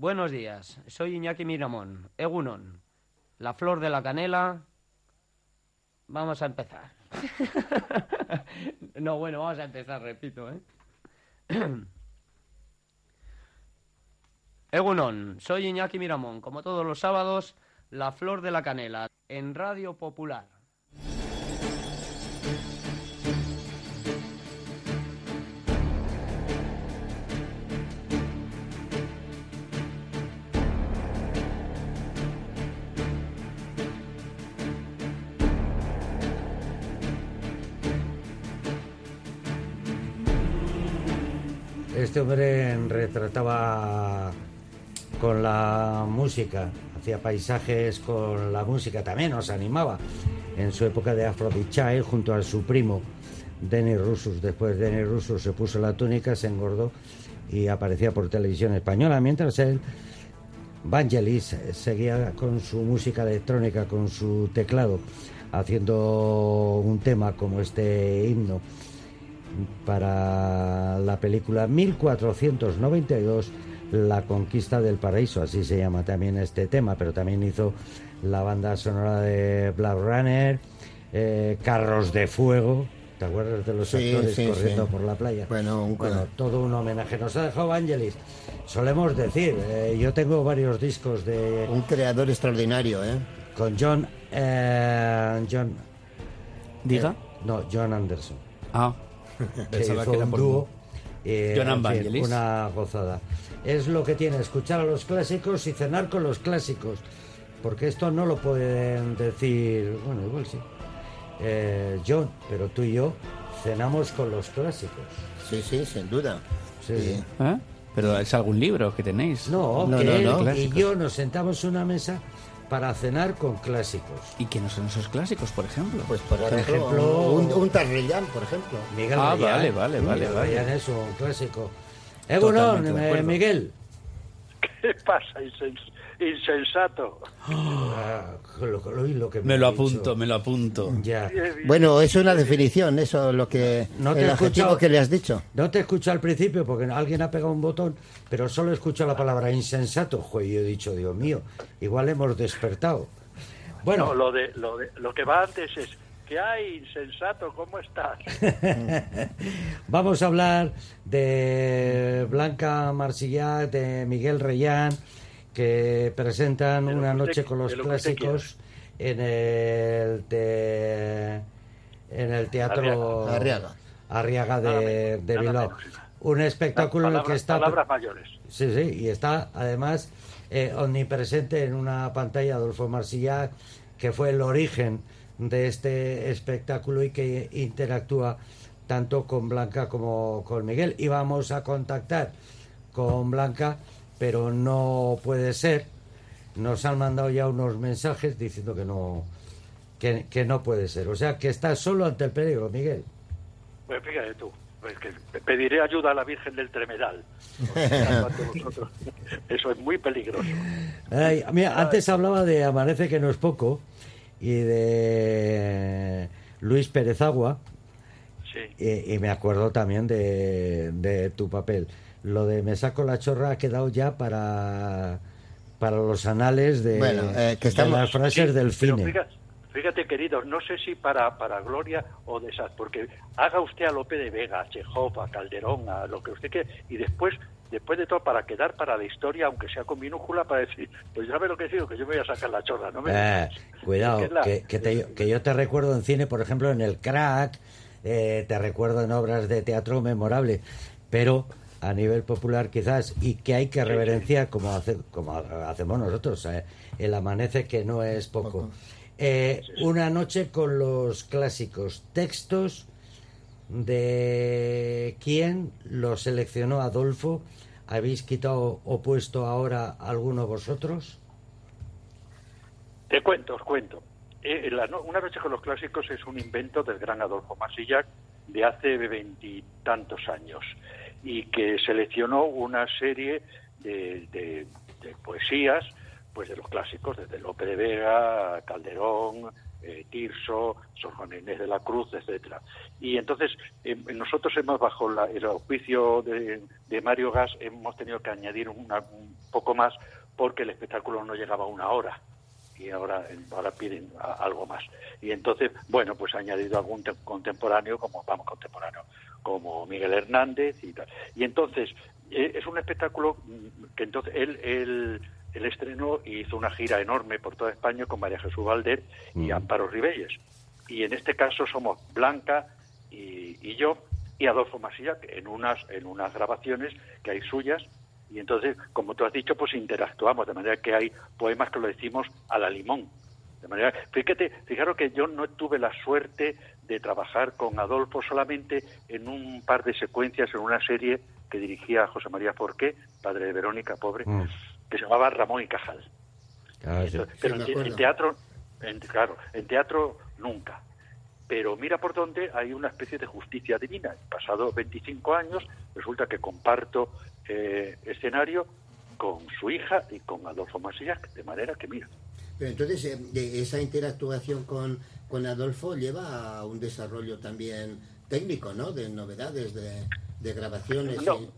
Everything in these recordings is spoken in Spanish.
Buenos días, soy Iñaki Miramón, Egunon, la flor de la canela. Vamos a empezar. no, bueno, vamos a empezar, repito, ¿eh? Egunon, soy Iñaki Miramón, como todos los sábados, la flor de la canela, en Radio Popular. Este hombre retrataba con la música, hacía paisajes con la música, también nos animaba en su época de Child junto a su primo Denis Russos. Después Denis Russos se puso la túnica, se engordó y aparecía por televisión española, mientras él, Vangelis, seguía con su música electrónica, con su teclado, haciendo un tema como este himno para la película 1492 La conquista del paraíso, así se llama también este tema, pero también hizo la banda sonora de Black Runner, eh, Carros de Fuego, ¿te acuerdas de los Sí, actores sí, corriendo sí. por la playa? Bueno, un- todo un homenaje. Nos ha dejado Vangelis. Solemos decir, eh, yo tengo varios discos de... Un creador extraordinario, ¿eh? Con John... eh, John... Diga. eh, no, John Anderson. Ah, pensaba hizo que era un por dúo. eh, John fin, una gozada. Es lo que tiene, escuchar a los clásicos y cenar con los clásicos. Porque esto no lo pueden decir, bueno, igual sí. Eh, John, pero tú y yo cenamos con los clásicos. Sí, sí, sin duda. Sí, sí. ¿Eh? ¿Pero es algún libro que tenéis? No, No, que no, él no. y yo nos sentamos en una mesa para cenar con clásicos. ¿Y quiénes son esos clásicos, por ejemplo? Pues por, Por ejemplo, ejemplo- un, un Tarrellán, por ejemplo. Miguel Ah, Rayán. vale, vale, vale, Miguel vale. Rayán es un clásico. Egunon, eh, acuerdo. Miguel. ¿Qué pasa, insens- insensato? Ah, lo, lo- lo que me lo apunto, me lo apunto. Ya. Bueno, es una definición, eso lo que No te el escuchado. que le has dicho. No te escucho al principio porque alguien ha pegado un botón, pero solo escucho la palabra insensato. Joder, yo he dicho, Dios mío, igual hemos despertado. Bueno, No, lo, de, lo, de, lo que va antes es, ¿qué hay, insensato? ¿Cómo estás? vamos a hablar de Blanca Marsillac, de Miguel Reyán, que presentan De una que noche con los lo clásicos en el, te- en el teatro Arriaga. De, de Bilbao. Un espectáculo en el que está... Palabras mayores. Sí, sí, y está además eh, omnipresente en una pantalla Adolfo Marsillac, que fue el origen de este espectáculo y que interactúa tanto con Blanca como con Miguel. Y vamos a contactar con Blanca, pero no puede ser. Nos han mandado ya unos mensajes diciendo que no, que, que no puede ser. O sea, que está solo ante el peligro, Miguel. Pues fíjate tú, pues que pediré ayuda a la Virgen del Tremedal. Eso es muy peligroso. Ay, mira, antes hablaba de Amanece que no es poco y de Luis Pérez Agua Sí. y, y me acuerdo también de, de tu papel. Lo de Me saco la chorra ha quedado ya para, para los anales de, Bueno, eh, que de estamos- las frases Sí, del cine. Fíjate, fíjate, queridos, no sé si para, para Gloria o de esas, porque haga usted a Lope de Vega, a Chekhov, a Calderón, a lo que usted quiera, y después, después de todo, para quedar para la historia, aunque sea con minúscula, para decir, pues ya ve lo que digo, que yo me voy a sacar la chorra, no me Eh, cuidado, Es la- que, que te- que yo te recuerdo en cine, por ejemplo, en el crack, eh, te recuerdo en obras de teatro memorables, pero a nivel popular quizás, y que hay que reverenciar como, hace, como hacemos nosotros, eh, el amanece que no es poco. Eh, una noche con los clásicos textos de quién lo seleccionó Adolfo. ¿Habéis quitado o puesto ahora alguno vosotros? Te cuento, os cuento. Eh, la Una noche con los clásicos es un invento del gran Adolfo Masillac de hace veintitantos años y que seleccionó una serie de, de- de poesías pues de los clásicos, desde Lope de Vega, Calderón, eh, Tirso, Sor Juana Inés de la Cruz, etcétera. Y entonces eh, nosotros hemos bajo la- el auspicio de, de Mario Gas hemos tenido que añadir un poco más porque el espectáculo no llegaba a una hora. Y ahora ahora piden algo más. Y entonces bueno pues ha añadido algún te- contemporáneo como vamos contemporáneo como Miguel Hernández y tal. Y entonces eh, es un espectáculo mm, que entonces él él él estrenó y hizo una gira enorme por toda España con María Jesús Valder y Amparo Ribelles. Y en este caso somos Blanca y, y yo y Adolfo Masilla en unas en unas grabaciones que hay suyas. Y entonces como tú has dicho pues interactuamos de manera que hay poemas que lo decimos a la limón. De manera fíjate fijaros que yo no tuve la suerte de trabajar con Adolfo solamente en un par de secuencias en una serie que dirigía José María Forqué padre de Verónica pobre. Mm. Que se llamaba Ramón y Cajal Ah, sí. entonces, pero en, teatro, en- claro, en teatro nunca. Pero mira por dónde hay una especie de justicia divina. Pasado 25 años, resulta que comparto eh, escenario con su hija y con Adolfo Masillac, de manera que mira. Pero entonces, eh, de esa interactuación con, con Adolfo lleva a un desarrollo también técnico, ¿no? De novedades, de, de grabaciones. No. y-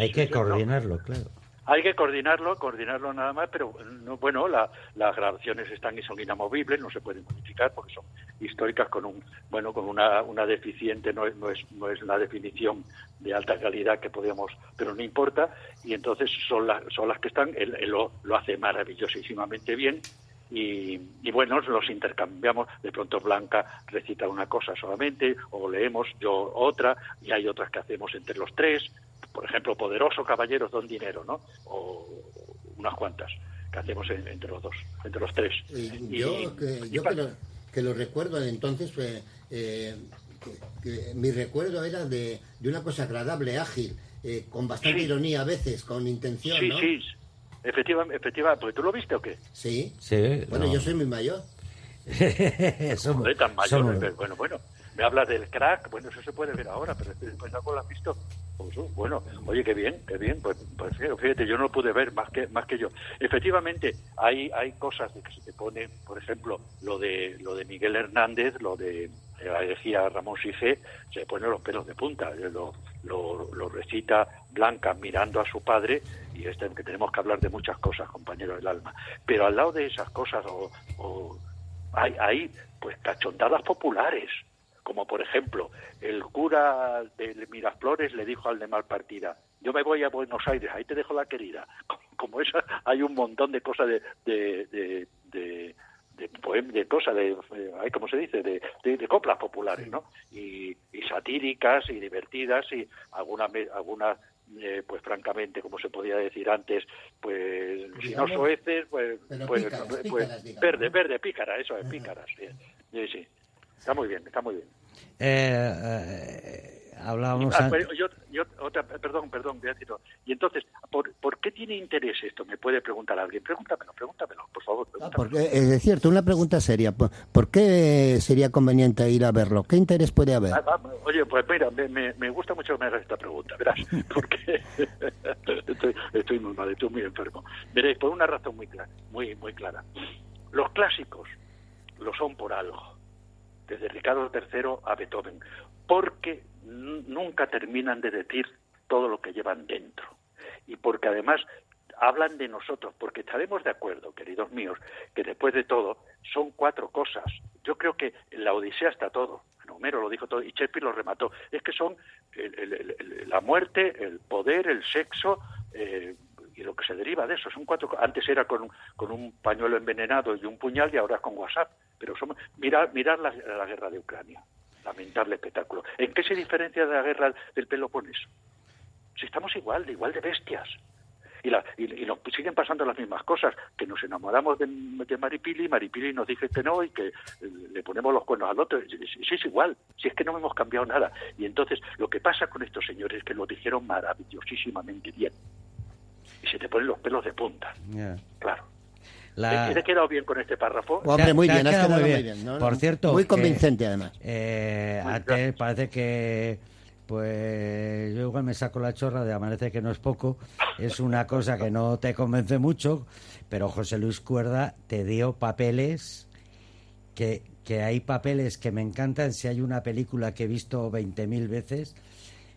Hay que coordinarlo, claro. Hay que coordinarlo, coordinarlo nada más, pero no, bueno, la- las grabaciones están y son inamovibles, no se pueden modificar porque son históricas con un, bueno, con una, una deficiente, no es, no es, no es una definición de alta calidad que podemos, pero no importa, y entonces son las, son las que están, él, él lo, lo hace maravillosísimamente bien, y, y bueno, los intercambiamos, de pronto Blanca recita una cosa solamente, o leemos yo otra, y hay otras que hacemos entre los tres, por ejemplo, Poderoso Caballeros Don Dinero, ¿no? O unas cuantas que hacemos en- entre los dos, entre los tres. y Y- yo que, y yo que, lo, que lo recuerdo entonces, eh, eh, que- que mi recuerdo era de, de una cosa agradable, ágil, eh, con bastante Sí. ironía a veces, con intención, Sí, ¿no? sí, efectivamente, efectivamente, porque tú lo viste o qué? Sí. Sí, Bueno, no. yo soy muy mayor. somos, Joder, tan mayor, somos- pero bueno, bueno, me hablas del crack, bueno, eso se puede ver ahora, pero este espectáculo lo has visto. Bueno, oye, qué bien, qué bien, pues, pues fíjate, yo no lo pude ver más que más que yo. Efectivamente, hay hay cosas que se te pone, por ejemplo, lo de lo de Miguel Hernández, lo de la elegía Ramón Sifé, se pone los pelos de punta, eh, lo, lo, lo recita Blanca mirando a su padre y este que tenemos que hablar de muchas cosas, compañero del alma. Pero al lado de esas cosas o- o hay, hay pues cachondadas populares, como por ejemplo, el cura de Miraflores le dijo al de Malpartida, yo me voy a Buenos Aires, ahí te dejo la querida. Como, esa, hay un montón de cosas de... de, de, de de, poem- de cosas, de, eh, ¿cómo se dice? De, de, de coplas populares, ¿no? Y, y satíricas y divertidas y algunas, algunas eh, pues francamente, como se podía decir antes, pues si no Digamos, soeces, pues, pues, pícaras, pues, pícaras, digamos, verde, ¿no? verde, pícara, eso es, pícaras, sí, sí. Está muy bien, está muy bien. Eh, eh, hablábamos Ah, an- pero yo, yo- otra, perdón, perdón, Beatriz. Y entonces, ¿por, ¿por qué tiene interés esto? Me puede preguntar alguien. Pregúntamelo, pregúntamelo, por favor. Ah, pregúntamelo. porque, es cierto, una pregunta seria. ¿Por, por qué sería conveniente ir a verlo? ¿Qué interés puede haber? Ah, Oye, pues mira, me, me, me gusta mucho que me hagas esta pregunta, verás, porque estoy, estoy muy mal, estoy muy enfermo. Veréis, por una razón muy clara, muy, muy clara. Los clásicos lo son por algo, desde Ricardo III a Beethoven, porque nunca terminan de decir todo lo que llevan dentro. Y porque además hablan de nosotros, porque estaremos de acuerdo, queridos míos, que después de todo son cuatro cosas. Yo creo que en la Odisea está todo. Homero lo dijo todo y Shakespeare lo remató. Es que son el- el- el- la muerte, el poder, el sexo eh, y lo que se deriva de eso. Son cuatro. Antes era con, con un pañuelo envenenado y un puñal y ahora es con WhatsApp. Pero somos mirar, mirar la, la guerra de Ucrania. Lamentable espectáculo. ¿En qué se diferencia de la guerra del Peloponeso? Si estamos igual, de igual de bestias. Y, la, y, y nos siguen pasando las mismas cosas, que nos enamoramos de, de Maripili, Maripili nos dice que no y que eh, le ponemos los cuernos al otro. Si, es igual, si es que no hemos cambiado nada. Y entonces lo que pasa con estos señores es que lo dijeron maravillosísimamente bien. Y se te ponen los pelos de punta, claro. La- ¿Te, te he quedado bien con este párrafo? Hombre, muy bien, has quedado muy bien. bien. ¿no? Por cierto, Muy que- convincente, además. Eh, Muy antes parece que pues yo igual me saco la chorra de amanece que no es poco, es una cosa que no te convence mucho, pero José Luis Cuerda te dio papeles que, que hay papeles que me encantan. Si hay una película que he visto 20.000 veces,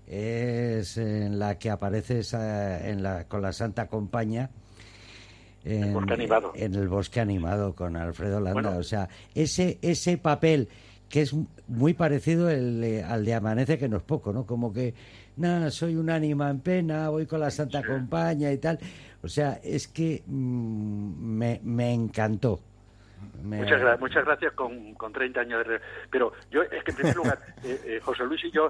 es en la que aparece esa- en la, con la Santa Compañía. En, bosque animado. en el bosque animado con Alfredo Landa. Bueno. o sea, ese, ese papel que es muy parecido el, al de Amanece, que no es poco, ¿no? Como que, nada, soy un ánima en pena, voy con la Santa Compañía y tal. O sea, es que mm, me, me encantó. Me- Muchas, gra- muchas gracias con, con 30 años de... Pero yo, es que en primer lugar, eh, eh, José Luis y yo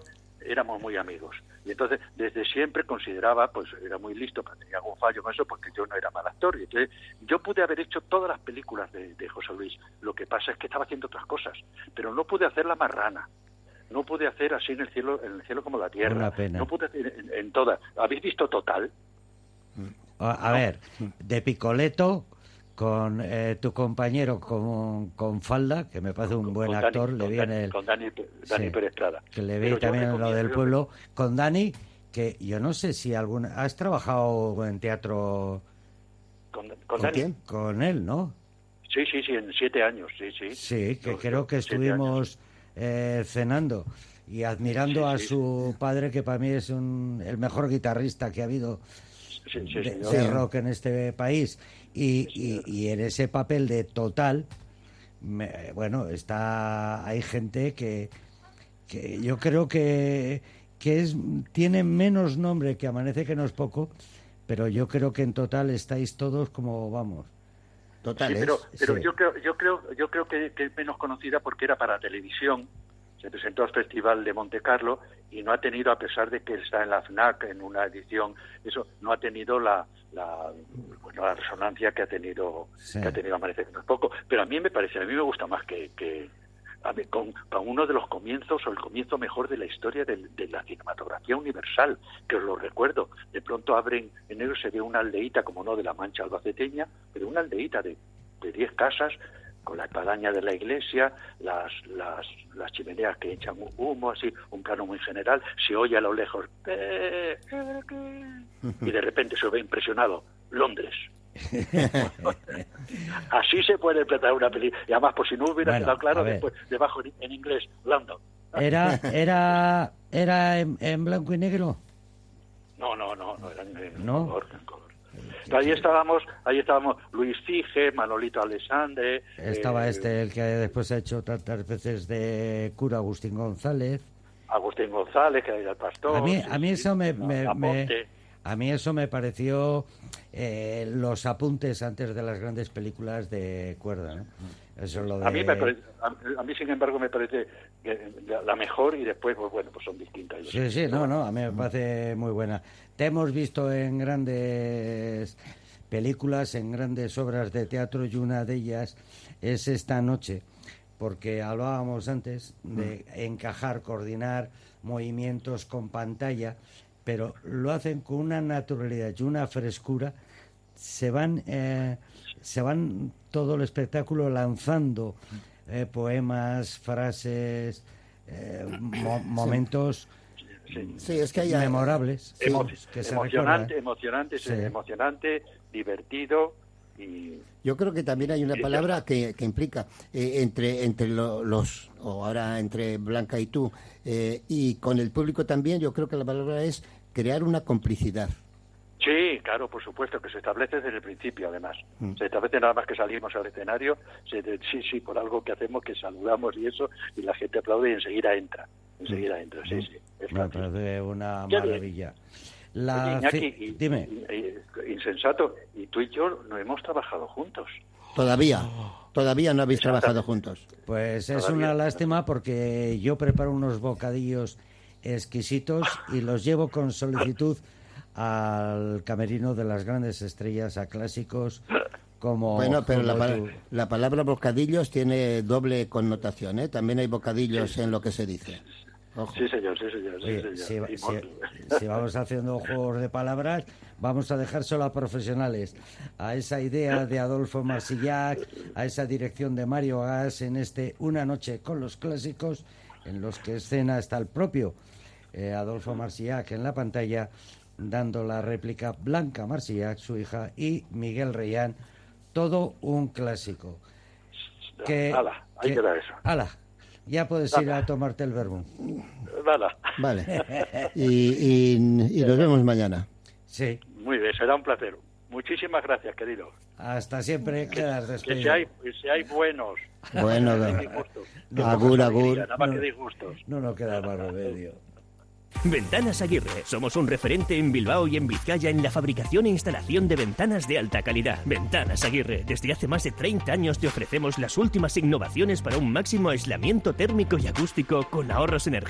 éramos muy amigos. Y entonces, desde siempre consideraba, pues era muy listo, pero tenía algún fallo con eso, porque yo no era mal actor. Y entonces, yo pude haber hecho todas las películas de, de José Luis. Lo que pasa es que estaba haciendo otras cosas. Pero no pude hacer La Marrana. No pude hacer así en el cielo, en el cielo como la tierra. Una pena. No pude hacer en, en todas. ¿Habéis visto Total? A, a ver, de Picoleto con eh, tu compañero con, con Falda, que me parece un buen Con Dani- actor, le con vi en Dani- el... Con Dani, Dani Sí. Pérez que le vi también lo del pueblo, con Dani, que yo no sé si alguna... ¿Has trabajado en teatro Con, con ¿Con Dani. quién? con él, no? Sí, sí, sí, en siete años, sí, sí. Sí, que creo que estuvimos eh, cenando y admirando Sí, a sí. su padre, que para mí es un, el mejor guitarrista que ha habido. Sí, sí, de, señor. de Sí. rock en este país. Y, y- y en ese papel de total, me- bueno, está hay gente que, que yo creo que, que es tiene menos nombre que Amanece que no es poco, pero yo creo que en total estáis todos como vamos. Total, Sí, pero, pero sí. yo creo, yo creo, yo creo que, que es menos conocida porque era para televisión. Se presentó al Festival de Monte Carlo y no ha tenido, a pesar de que está en la FNAC en una edición, eso no ha tenido la, la, bueno, la resonancia que ha tenido, Sí. que ha tenido Amanece que no es poco. Pero a mí me parece, a mí me gusta más que, que a mí, con, con uno de los comienzos o el comienzo mejor de la historia de, la cinematografía universal, que os lo recuerdo. De pronto abren, en enero se ve una aldeíta, como no de la Mancha albaceteña, pero una aldeíta de de 10 casas con la espadaña de la iglesia, las, las, las chimeneas que echan humo, así, un plano muy general, se oye a lo lejos, "Eh, eh, eh", y de repente se ve impresionado, Londres. Así se puede interpretar una película. Y además, por si no hubiera Bueno, quedado claro, después, debajo en, inglés, London. Era era era en, en blanco y negro. No, no, no, no eran en ¿No? color, en color. Ahí estábamos, ahí estábamos Luis Fige, Manolito Alessandre. Estaba eh, este el que después ha hecho tantas veces de cura Agustín González. Agustín González, que era el pastor. A mí, a mí eso me- a mí eso me pareció eh, los apuntes antes de las grandes películas de cuerda, ¿no? Eso es lo de... A mí, me a, mí, sin embargo, me parece la, la mejor y después, pues bueno, pues son distintas. Sí, sí, no, no, a mí me parece muy buena. Te hemos visto en grandes películas, en grandes obras de teatro y una de ellas es esta noche, porque hablábamos antes de encajar, coordinar movimientos con pantalla, pero lo hacen con una naturalidad y una frescura. Se van, eh, se van todo el espectáculo lanzando eh, poemas, frases, eh, mo- momentos Sí, es que hay... memorables Sí. Emo- que se emocionante, emocionante, Sí. emocionante, divertido y Yo creo que también hay una Sí, palabra que, que implica eh, entre entre lo- los o ahora entre Blanca y tú eh, y con el público también. Yo creo que la palabra es crear una complicidad. Sí, claro, por supuesto, que se establece desde el principio, además. Mm. Se establece nada más que salimos al escenario, se de- sí, sí, por algo que hacemos, que saludamos y eso, y la gente aplaude y enseguida entra. Enseguida entra, sí, sí. es Me fácil. parece una maravilla. Oye, La Iñaki, ci- y- Dime. y- y- insensato, y tú y yo no hemos trabajado juntos. Todavía, Oh. todavía no habéis trabajado juntos. Pues es Todavía. una lástima porque yo preparo unos bocadillos exquisitos y los llevo con solicitud al camerino de las grandes estrellas, a clásicos como... Bueno, pero la, como la palabra bocadillos tiene doble connotación, ¿eh? También hay bocadillos en lo que se dice. Ojo. Sí, señor, sí, señor. sí, Oye, señor. si vamos haciendo juegos de palabras, vamos a dejar solo a profesionales, a esa idea de Adolfo Marsillac, a esa dirección de Mario Gas en este Una noche con los clásicos, en los que escena está el propio eh, Adolfo Marsillac en la pantalla, dando la réplica Blanca Marsillac, su hija, y Miguel Reyán, todo un clásico. Que, Hala, ahí que- queda eso. Hala, ya puedes ir a tomarte el verbo. Nada. Vale. Y, y- y nos vemos mañana. Sí, Muy bien, será un placer. Muchísimas gracias, querido. hasta siempre quedas Que despedido. que seáis buenos. Agur, agur. Nada más No. que disgustos. No nos queda más remedio. Ventanas Aguirre. Somos un referente en Bilbao y en Vizcaya en la fabricación e instalación de ventanas de alta calidad. Ventanas Aguirre. Desde hace más de 30 años te ofrecemos las últimas innovaciones para un máximo aislamiento térmico y acústico con ahorros energéticos